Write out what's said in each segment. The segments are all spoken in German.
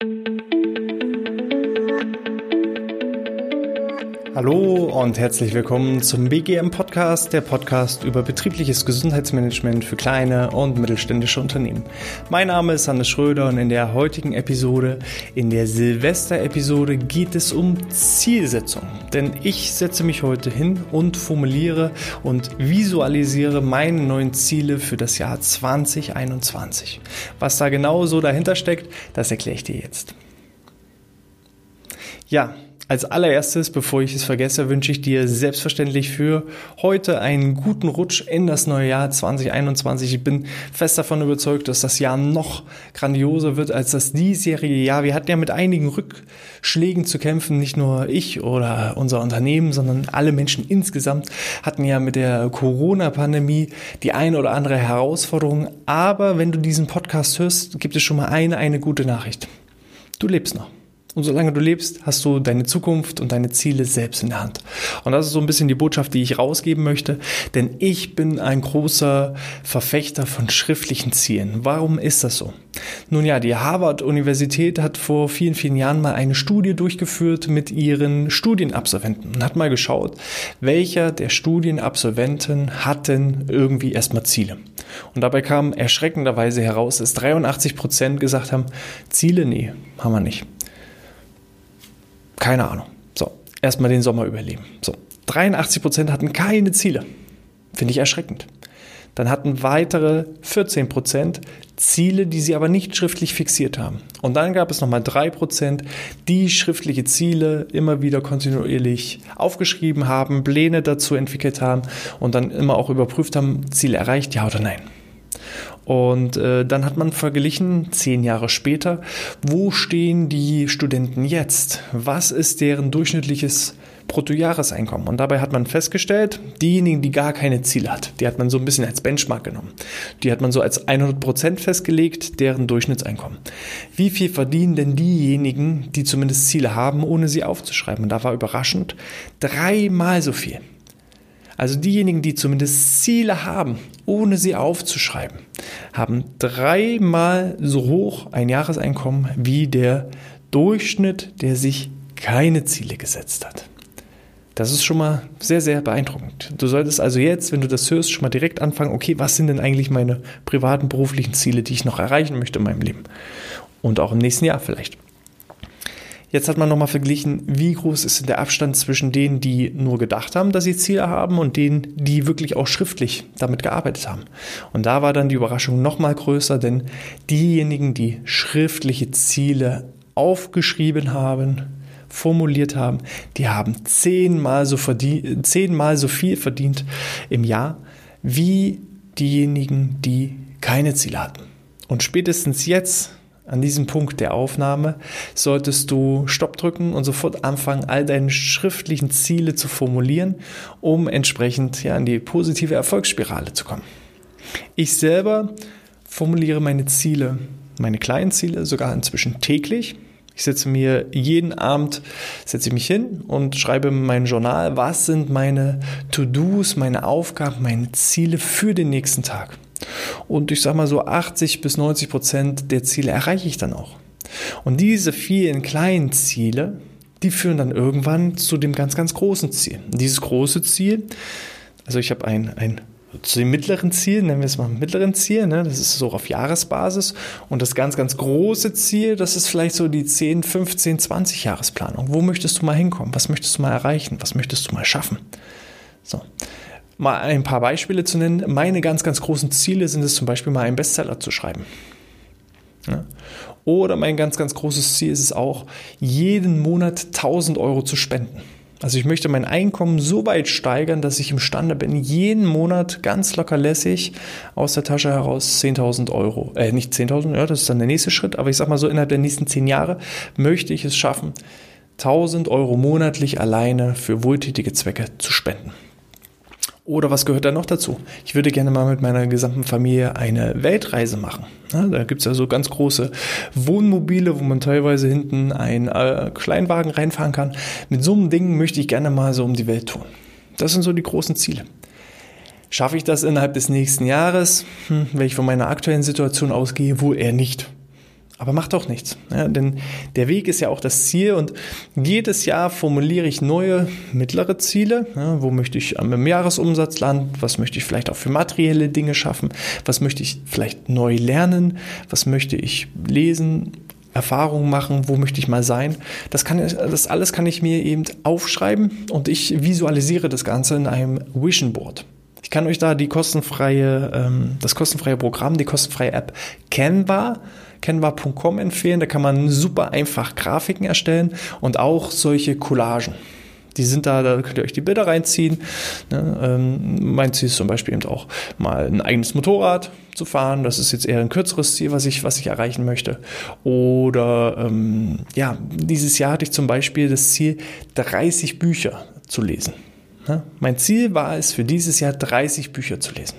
thank you Hallo und herzlich willkommen zum BGM Podcast, der Podcast über betriebliches Gesundheitsmanagement für kleine und mittelständische Unternehmen. Mein Name ist Hannes Schröder und in der heutigen Episode, in der Silvester-Episode, geht es um Zielsetzung. Denn ich setze mich heute hin und formuliere und visualisiere meine neuen Ziele für das Jahr 2021. Was da genau so dahinter steckt, das erkläre ich dir jetzt. Ja, als allererstes, bevor ich es vergesse, wünsche ich dir selbstverständlich für heute einen guten Rutsch in das neue Jahr 2021. Ich bin fest davon überzeugt, dass das Jahr noch grandioser wird als das diesjährige Jahr. Wir hatten ja mit einigen Rückschlägen zu kämpfen, nicht nur ich oder unser Unternehmen, sondern alle Menschen insgesamt hatten ja mit der Corona-Pandemie die eine oder andere Herausforderung. Aber wenn du diesen Podcast hörst, gibt es schon mal eine, eine gute Nachricht. Du lebst noch. Und solange du lebst, hast du deine Zukunft und deine Ziele selbst in der Hand. Und das ist so ein bisschen die Botschaft, die ich rausgeben möchte. Denn ich bin ein großer Verfechter von schriftlichen Zielen. Warum ist das so? Nun ja, die Harvard-Universität hat vor vielen, vielen Jahren mal eine Studie durchgeführt mit ihren Studienabsolventen und hat mal geschaut, welcher der Studienabsolventen hatten irgendwie erstmal Ziele. Und dabei kam erschreckenderweise heraus, dass 83 Prozent gesagt haben, Ziele, nee, haben wir nicht. Keine Ahnung. So, erstmal den Sommer überleben. So, 83 Prozent hatten keine Ziele. Finde ich erschreckend. Dann hatten weitere 14 Prozent Ziele, die sie aber nicht schriftlich fixiert haben. Und dann gab es nochmal 3 Prozent, die schriftliche Ziele immer wieder kontinuierlich aufgeschrieben haben, Pläne dazu entwickelt haben und dann immer auch überprüft haben, Ziele erreicht, ja oder nein. Und äh, dann hat man verglichen, zehn Jahre später, wo stehen die Studenten jetzt? Was ist deren durchschnittliches Bruttojahreseinkommen? Und dabei hat man festgestellt, diejenigen, die gar keine Ziele hat, die hat man so ein bisschen als Benchmark genommen. Die hat man so als 100 Prozent festgelegt, deren Durchschnittseinkommen. Wie viel verdienen denn diejenigen, die zumindest Ziele haben, ohne sie aufzuschreiben? Und da war überraschend dreimal so viel. Also diejenigen, die zumindest Ziele haben, ohne sie aufzuschreiben, haben dreimal so hoch ein Jahreseinkommen wie der Durchschnitt, der sich keine Ziele gesetzt hat. Das ist schon mal sehr, sehr beeindruckend. Du solltest also jetzt, wenn du das hörst, schon mal direkt anfangen, okay, was sind denn eigentlich meine privaten, beruflichen Ziele, die ich noch erreichen möchte in meinem Leben? Und auch im nächsten Jahr vielleicht. Jetzt hat man nochmal verglichen, wie groß ist der Abstand zwischen denen, die nur gedacht haben, dass sie Ziele haben und denen, die wirklich auch schriftlich damit gearbeitet haben. Und da war dann die Überraschung nochmal größer, denn diejenigen, die schriftliche Ziele aufgeschrieben haben, formuliert haben, die haben zehnmal so, verdient, zehnmal so viel verdient im Jahr wie diejenigen, die keine Ziele hatten. Und spätestens jetzt an diesem Punkt der Aufnahme solltest du Stopp drücken und sofort anfangen, all deine schriftlichen Ziele zu formulieren, um entsprechend ja, in die positive Erfolgsspirale zu kommen. Ich selber formuliere meine Ziele, meine kleinen Ziele sogar inzwischen täglich. Ich setze mir jeden Abend, setze ich mich hin und schreibe in mein Journal, was sind meine To-Dos, meine Aufgaben, meine Ziele für den nächsten Tag. Und ich sage mal so 80 bis 90 Prozent der Ziele erreiche ich dann auch. Und diese vielen kleinen Ziele, die führen dann irgendwann zu dem ganz, ganz großen Ziel. Und dieses große Ziel, also ich habe ein, ein zu dem mittleren Ziel, nennen wir es mal mittleren Ziel, ne? das ist so auf Jahresbasis. Und das ganz, ganz große Ziel, das ist vielleicht so die 10, 15, 20 Jahresplanung. Wo möchtest du mal hinkommen? Was möchtest du mal erreichen? Was möchtest du mal schaffen? So. Mal ein paar Beispiele zu nennen. Meine ganz, ganz großen Ziele sind es zum Beispiel mal einen Bestseller zu schreiben. Ja. Oder mein ganz, ganz großes Ziel ist es auch, jeden Monat 1000 Euro zu spenden. Also ich möchte mein Einkommen so weit steigern, dass ich imstande bin, jeden Monat ganz locker lässig aus der Tasche heraus 10.000 Euro, äh nicht 10.000, ja, das ist dann der nächste Schritt, aber ich sag mal so, innerhalb der nächsten 10 Jahre möchte ich es schaffen, 1000 Euro monatlich alleine für wohltätige Zwecke zu spenden. Oder was gehört da noch dazu? Ich würde gerne mal mit meiner gesamten Familie eine Weltreise machen. Ja, da gibt's ja so ganz große Wohnmobile, wo man teilweise hinten einen äh, Kleinwagen reinfahren kann. Mit so einem Ding möchte ich gerne mal so um die Welt tun. Das sind so die großen Ziele. Schaffe ich das innerhalb des nächsten Jahres? Hm, wenn ich von meiner aktuellen Situation ausgehe, wohl eher nicht. Aber macht doch nichts. Ja, denn der Weg ist ja auch das Ziel und jedes Jahr formuliere ich neue mittlere Ziele. Ja, wo möchte ich am Jahresumsatz landen? Was möchte ich vielleicht auch für materielle Dinge schaffen? Was möchte ich vielleicht neu lernen? Was möchte ich lesen? Erfahrungen machen, wo möchte ich mal sein. Das, kann, das alles kann ich mir eben aufschreiben und ich visualisiere das Ganze in einem Vision Board. Ich kann euch da die kostenfreie, ähm, das kostenfreie Programm, die kostenfreie App Canva canva.com empfehlen. Da kann man super einfach Grafiken erstellen und auch solche Collagen. Die sind da, da könnt ihr euch die Bilder reinziehen. Ne? Ähm, mein Ziel ist zum Beispiel eben auch mal ein eigenes Motorrad zu fahren. Das ist jetzt eher ein kürzeres Ziel, was ich, was ich erreichen möchte. Oder ähm, ja, dieses Jahr hatte ich zum Beispiel das Ziel, 30 Bücher zu lesen. Ne? Mein Ziel war es, für dieses Jahr 30 Bücher zu lesen.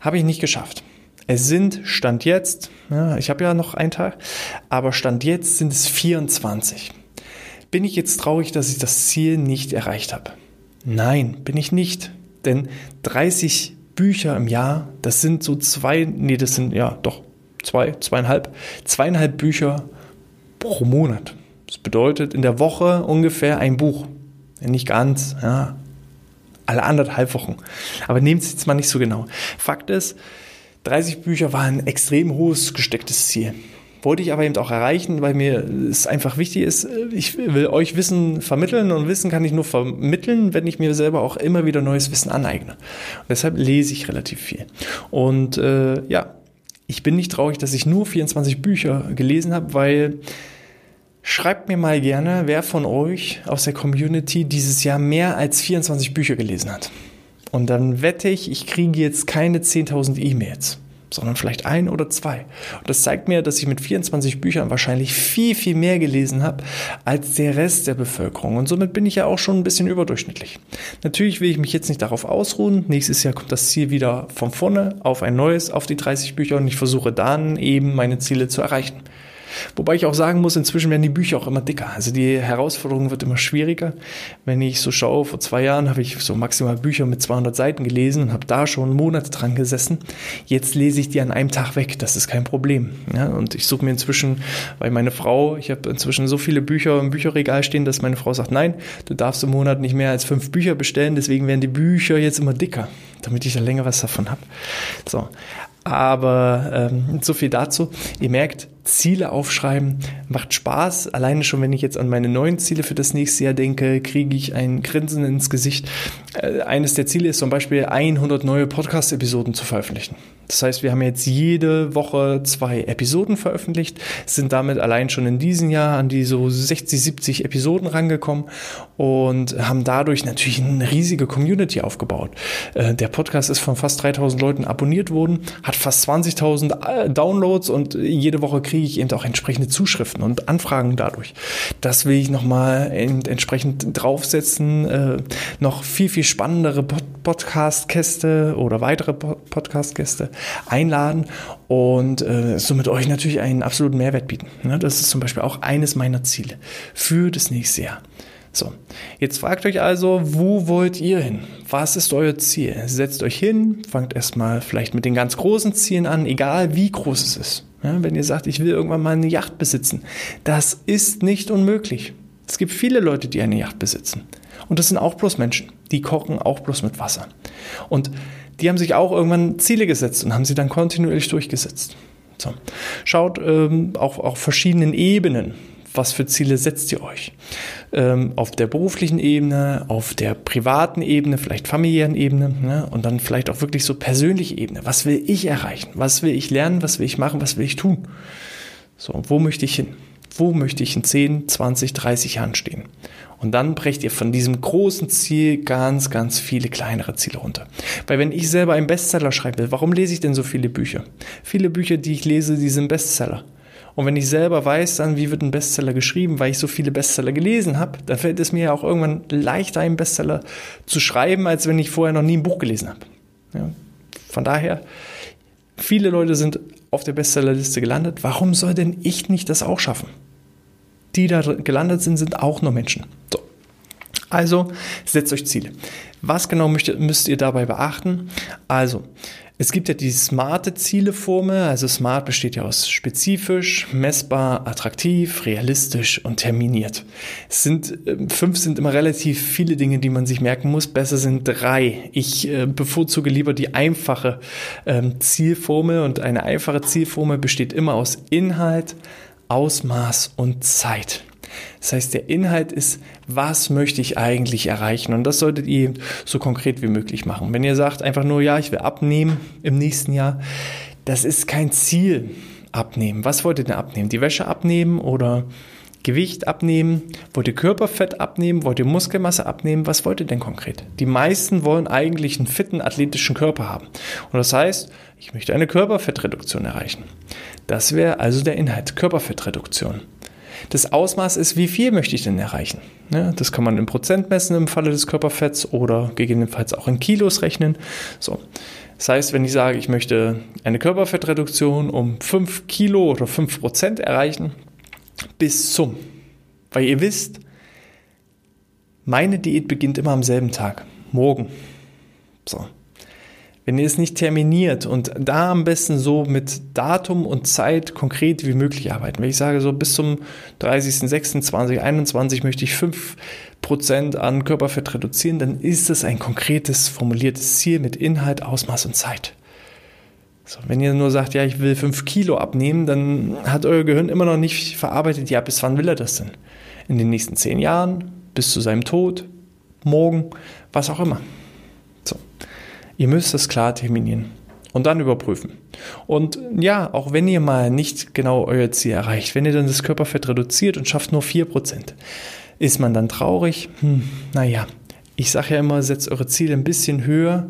Habe ich nicht geschafft. Es sind Stand jetzt, ja, ich habe ja noch einen Tag, aber Stand jetzt sind es 24. Bin ich jetzt traurig, dass ich das Ziel nicht erreicht habe? Nein, bin ich nicht. Denn 30 Bücher im Jahr, das sind so zwei, nee, das sind ja doch zwei, zweieinhalb, zweieinhalb Bücher pro Monat. Das bedeutet in der Woche ungefähr ein Buch. Nicht ganz, ja, alle anderthalb Wochen. Aber nehmt es jetzt mal nicht so genau. Fakt ist, 30 Bücher war ein extrem hohes gestecktes Ziel. Wollte ich aber eben auch erreichen, weil mir es einfach wichtig ist, ich will euch Wissen vermitteln und Wissen kann ich nur vermitteln, wenn ich mir selber auch immer wieder neues Wissen aneigne. Und deshalb lese ich relativ viel. Und äh, ja, ich bin nicht traurig, dass ich nur 24 Bücher gelesen habe, weil schreibt mir mal gerne, wer von euch aus der Community dieses Jahr mehr als 24 Bücher gelesen hat. Und dann wette ich, ich kriege jetzt keine 10.000 E-Mails, sondern vielleicht ein oder zwei. Und das zeigt mir, dass ich mit 24 Büchern wahrscheinlich viel, viel mehr gelesen habe als der Rest der Bevölkerung. Und somit bin ich ja auch schon ein bisschen überdurchschnittlich. Natürlich will ich mich jetzt nicht darauf ausruhen. Nächstes Jahr kommt das Ziel wieder von vorne auf ein neues, auf die 30 Bücher und ich versuche dann eben meine Ziele zu erreichen. Wobei ich auch sagen muss, inzwischen werden die Bücher auch immer dicker. Also die Herausforderung wird immer schwieriger. Wenn ich so schaue, vor zwei Jahren habe ich so maximal Bücher mit 200 Seiten gelesen und habe da schon Monate dran gesessen. Jetzt lese ich die an einem Tag weg. Das ist kein Problem. Ja, und ich suche mir inzwischen, weil meine Frau, ich habe inzwischen so viele Bücher im Bücherregal stehen, dass meine Frau sagt, nein, du darfst im Monat nicht mehr als fünf Bücher bestellen. Deswegen werden die Bücher jetzt immer dicker, damit ich da länger was davon habe. So. Aber ähm, so viel dazu. Ihr merkt, Ziele aufschreiben macht Spaß. Alleine schon, wenn ich jetzt an meine neuen Ziele für das nächste Jahr denke, kriege ich ein Grinsen ins Gesicht. Äh, eines der Ziele ist zum Beispiel 100 neue Podcast-Episoden zu veröffentlichen. Das heißt, wir haben jetzt jede Woche zwei Episoden veröffentlicht, sind damit allein schon in diesem Jahr an die so 60, 70 Episoden rangekommen und haben dadurch natürlich eine riesige Community aufgebaut. Äh, der Podcast ist von fast 3000 Leuten abonniert worden, hat fast 20.000 äh, Downloads und jede Woche kriege ich eben auch entsprechende Zuschriften und Anfragen dadurch. Das will ich nochmal entsprechend draufsetzen, äh, noch viel, viel spannendere Podcast-Gäste oder weitere Podcast-Gäste einladen und äh, somit euch natürlich einen absoluten Mehrwert bieten. Ne? Das ist zum Beispiel auch eines meiner Ziele für das nächste Jahr. So, jetzt fragt euch also, wo wollt ihr hin? Was ist euer Ziel? Setzt euch hin, fangt erstmal vielleicht mit den ganz großen Zielen an, egal wie groß es ist. Ja, wenn ihr sagt, ich will irgendwann mal eine Yacht besitzen, das ist nicht unmöglich. Es gibt viele Leute, die eine Yacht besitzen. Und das sind auch bloß Menschen. Die kochen auch bloß mit Wasser. Und die haben sich auch irgendwann Ziele gesetzt und haben sie dann kontinuierlich durchgesetzt. So. Schaut ähm, auch auf verschiedenen Ebenen, was für Ziele setzt ihr euch? Ähm, auf der beruflichen Ebene, auf der privaten Ebene, vielleicht familiären Ebene ne? und dann vielleicht auch wirklich so persönliche Ebene. Was will ich erreichen? Was will ich lernen? Was will ich machen? Was will ich tun? So, wo möchte ich hin? Wo möchte ich in 10, 20, 30 Jahren stehen? Und dann brecht ihr von diesem großen Ziel ganz, ganz viele kleinere Ziele runter. Weil wenn ich selber einen Bestseller schreiben will, warum lese ich denn so viele Bücher? Viele Bücher, die ich lese, die sind Bestseller. Und wenn ich selber weiß, dann, wie wird ein Bestseller geschrieben, weil ich so viele Bestseller gelesen habe, dann fällt es mir ja auch irgendwann leichter, einen Bestseller zu schreiben, als wenn ich vorher noch nie ein Buch gelesen habe. Ja. Von daher, viele Leute sind auf der Bestsellerliste gelandet. Warum soll denn ich nicht das auch schaffen? Die da gelandet sind, sind auch nur Menschen. So. Also setzt euch Ziele. Was genau müsst, müsst ihr dabei beachten? Also, es gibt ja die smarte Zieleformel. Also smart besteht ja aus spezifisch, messbar, attraktiv, realistisch und terminiert. Es sind, ähm, fünf sind immer relativ viele Dinge, die man sich merken muss. Besser sind drei. Ich äh, bevorzuge lieber die einfache ähm, Zielformel und eine einfache Zielformel besteht immer aus Inhalt, Ausmaß und Zeit. Das heißt, der Inhalt ist, was möchte ich eigentlich erreichen? Und das solltet ihr so konkret wie möglich machen. Wenn ihr sagt einfach nur, ja, ich will abnehmen im nächsten Jahr, das ist kein Ziel abnehmen. Was wollt ihr denn abnehmen? Die Wäsche abnehmen oder Gewicht abnehmen? Wollt ihr Körperfett abnehmen? Wollt ihr Muskelmasse abnehmen? Was wollt ihr denn konkret? Die meisten wollen eigentlich einen fitten, athletischen Körper haben. Und das heißt, ich möchte eine Körperfettreduktion erreichen. Das wäre also der Inhalt, Körperfettreduktion. Das Ausmaß ist, wie viel möchte ich denn erreichen? das kann man in Prozent messen im Falle des Körperfetts oder gegebenenfalls auch in Kilos rechnen. So. Das heißt, wenn ich sage, ich möchte eine Körperfettreduktion um 5 Kilo oder 5 Prozent erreichen, bis zum, weil ihr wisst, meine Diät beginnt immer am selben Tag, morgen. So. Wenn ihr es nicht terminiert und da am besten so mit Datum und Zeit konkret wie möglich arbeiten. Wenn ich sage, so bis zum 30.06.2021 möchte ich 5% an Körperfett reduzieren, dann ist es ein konkretes, formuliertes Ziel mit Inhalt, Ausmaß und Zeit. So, wenn ihr nur sagt, ja, ich will 5 Kilo abnehmen, dann hat euer Gehirn immer noch nicht verarbeitet, ja, bis wann will er das denn? In den nächsten 10 Jahren, bis zu seinem Tod, morgen, was auch immer. Ihr müsst es klar terminieren und dann überprüfen. Und ja, auch wenn ihr mal nicht genau euer Ziel erreicht, wenn ihr dann das Körperfett reduziert und schafft nur 4%, ist man dann traurig? Hm, naja, ich sage ja immer, setzt eure Ziele ein bisschen höher,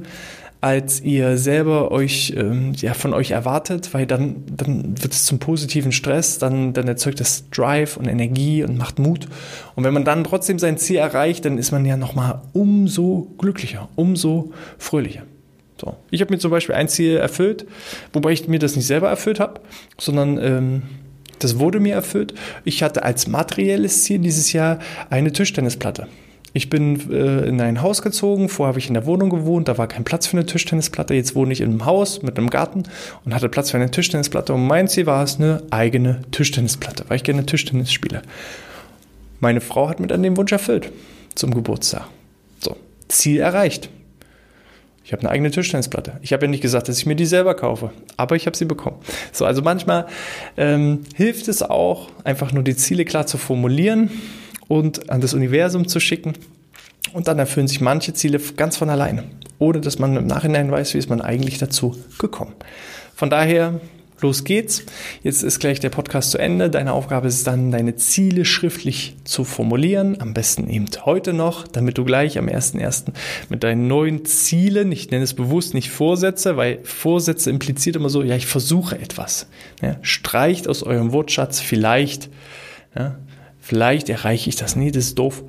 als ihr selber euch ähm, ja, von euch erwartet, weil dann, dann wird es zum positiven Stress, dann, dann erzeugt das Drive und Energie und macht Mut. Und wenn man dann trotzdem sein Ziel erreicht, dann ist man ja nochmal umso glücklicher, umso fröhlicher. So. Ich habe mir zum Beispiel ein Ziel erfüllt, wobei ich mir das nicht selber erfüllt habe, sondern ähm, das wurde mir erfüllt. Ich hatte als materielles Ziel dieses Jahr eine Tischtennisplatte. Ich bin äh, in ein Haus gezogen, vorher habe ich in der Wohnung gewohnt, da war kein Platz für eine Tischtennisplatte. Jetzt wohne ich in einem Haus mit einem Garten und hatte Platz für eine Tischtennisplatte. Und mein Ziel war es, eine eigene Tischtennisplatte, weil ich gerne Tischtennis spiele. Meine Frau hat mir dann den Wunsch erfüllt zum Geburtstag. So, Ziel erreicht. Ich habe eine eigene Tischtennisplatte. Ich habe ja nicht gesagt, dass ich mir die selber kaufe, aber ich habe sie bekommen. So, also manchmal ähm, hilft es auch, einfach nur die Ziele klar zu formulieren und an das Universum zu schicken. Und dann erfüllen sich manche Ziele ganz von alleine, ohne dass man im Nachhinein weiß, wie ist man eigentlich dazu gekommen. Von daher Los geht's. Jetzt ist gleich der Podcast zu Ende. Deine Aufgabe ist dann, deine Ziele schriftlich zu formulieren. Am besten eben heute noch, damit du gleich am 1.1. mit deinen neuen Zielen, ich nenne es bewusst nicht Vorsätze, weil Vorsätze impliziert immer so, ja, ich versuche etwas. Ja, streicht aus eurem Wortschatz vielleicht, ja, vielleicht erreiche ich das nie, das ist doof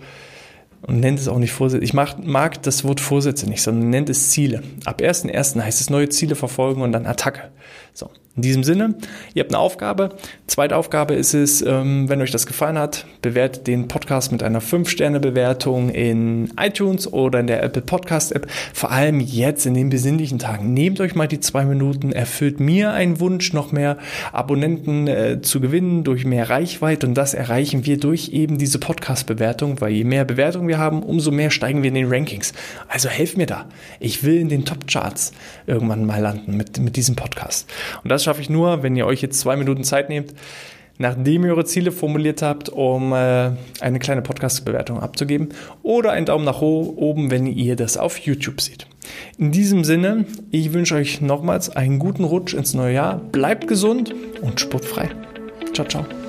und nennt es auch nicht Vorsätze. Ich mag, mag das Wort Vorsätze nicht, sondern nennt es Ziele. Ab 1.1. heißt es neue Ziele verfolgen und dann Attacke. So. In diesem Sinne, ihr habt eine Aufgabe. Zweite Aufgabe ist es, ähm, wenn euch das gefallen hat, bewertet den Podcast mit einer 5-Sterne-Bewertung in iTunes oder in der Apple Podcast-App. Vor allem jetzt in den besinnlichen Tagen. Nehmt euch mal die zwei Minuten, erfüllt mir einen Wunsch, noch mehr Abonnenten äh, zu gewinnen durch mehr Reichweite und das erreichen wir durch eben diese Podcast-Bewertung, weil je mehr Bewertungen wir haben, umso mehr steigen wir in den Rankings. Also helft mir da. Ich will in den Top-Charts irgendwann mal landen mit, mit diesem Podcast. Und das schaffe ich nur, wenn ihr euch jetzt zwei Minuten Zeit nehmt, nachdem ihr eure Ziele formuliert habt, um äh, eine kleine Podcast-Bewertung abzugeben oder einen Daumen nach oben, wenn ihr das auf YouTube seht. In diesem Sinne, ich wünsche euch nochmals einen guten Rutsch ins neue Jahr. Bleibt gesund und sportfrei. Ciao, ciao.